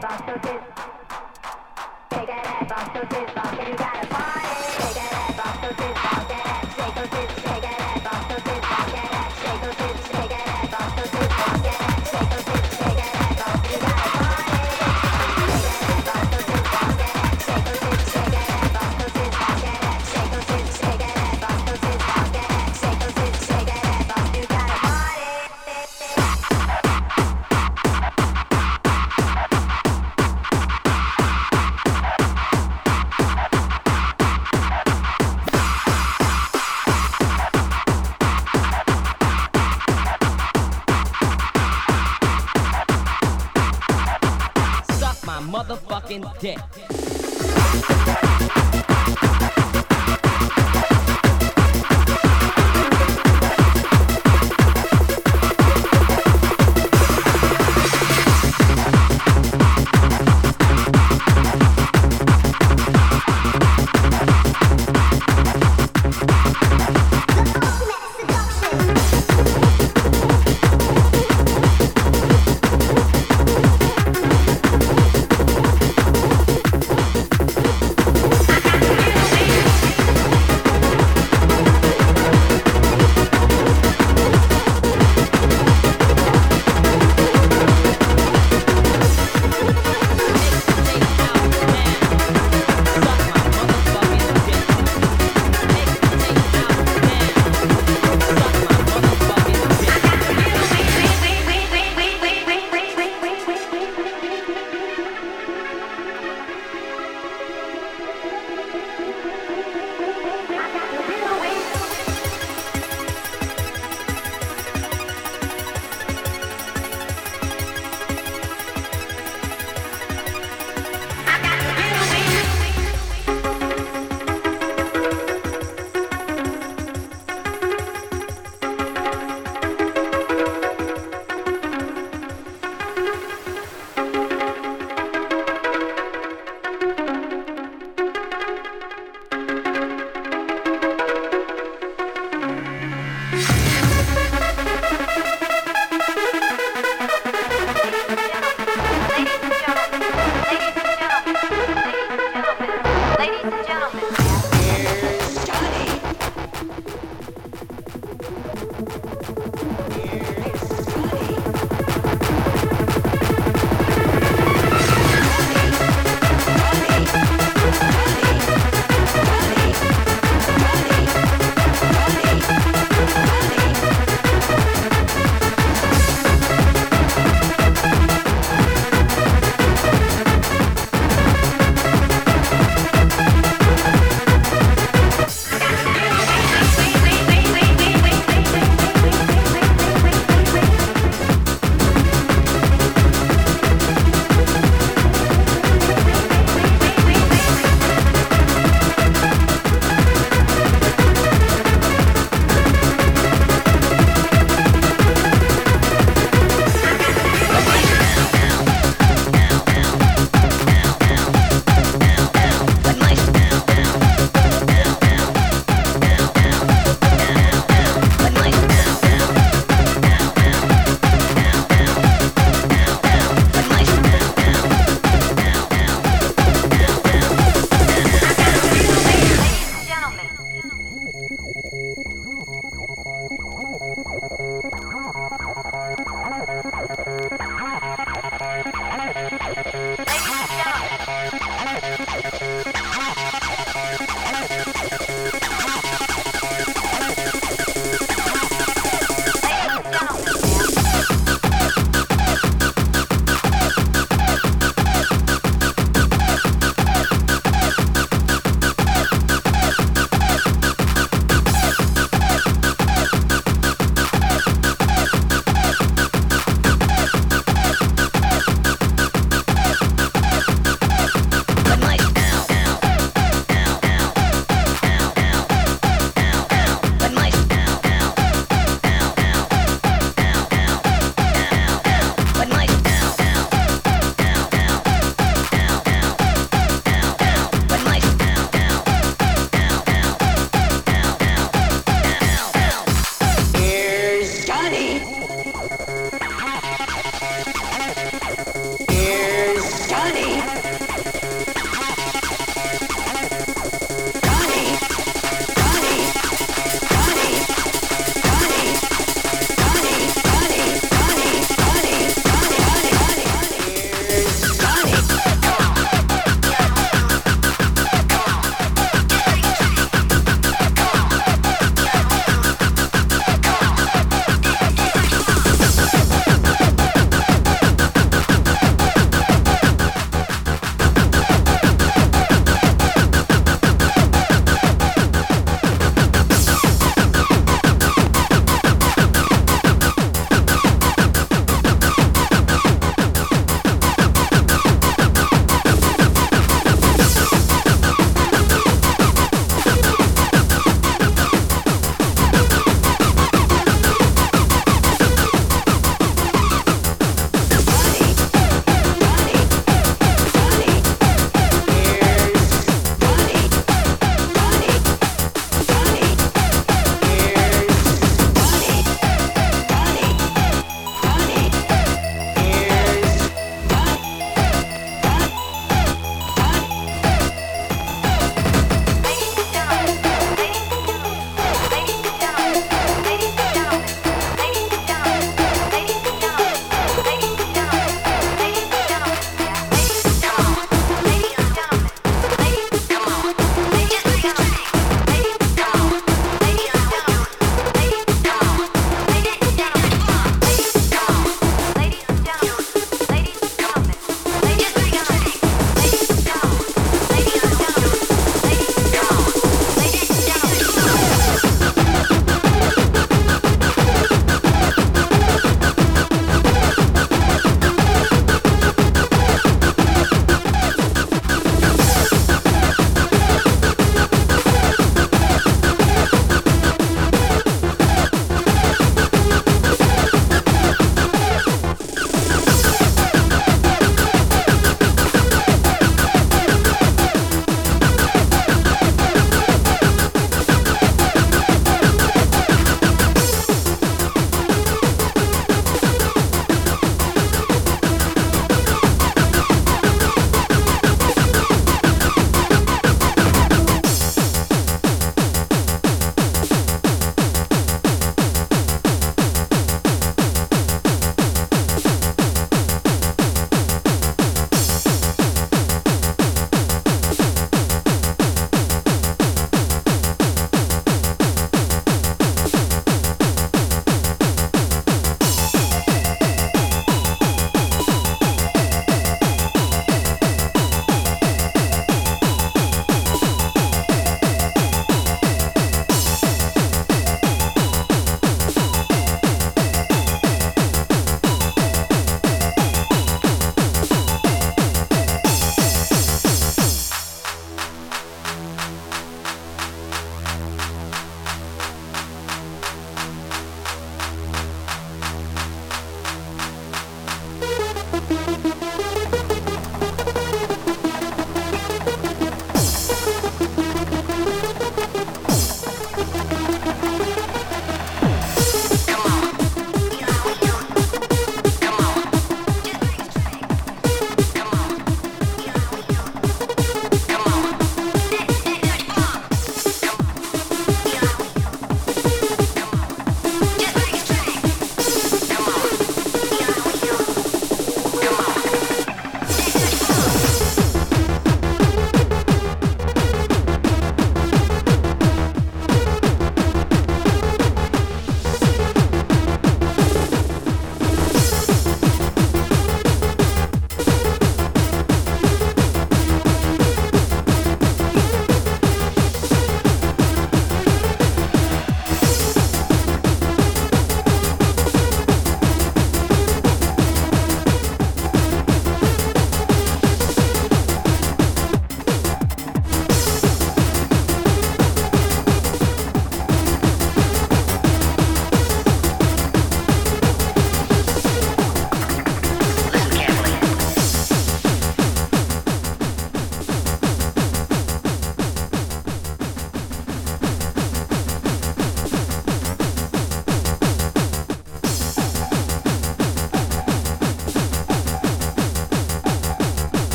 ass off. Take that ass off your fist, boss, you gotta find. in debt.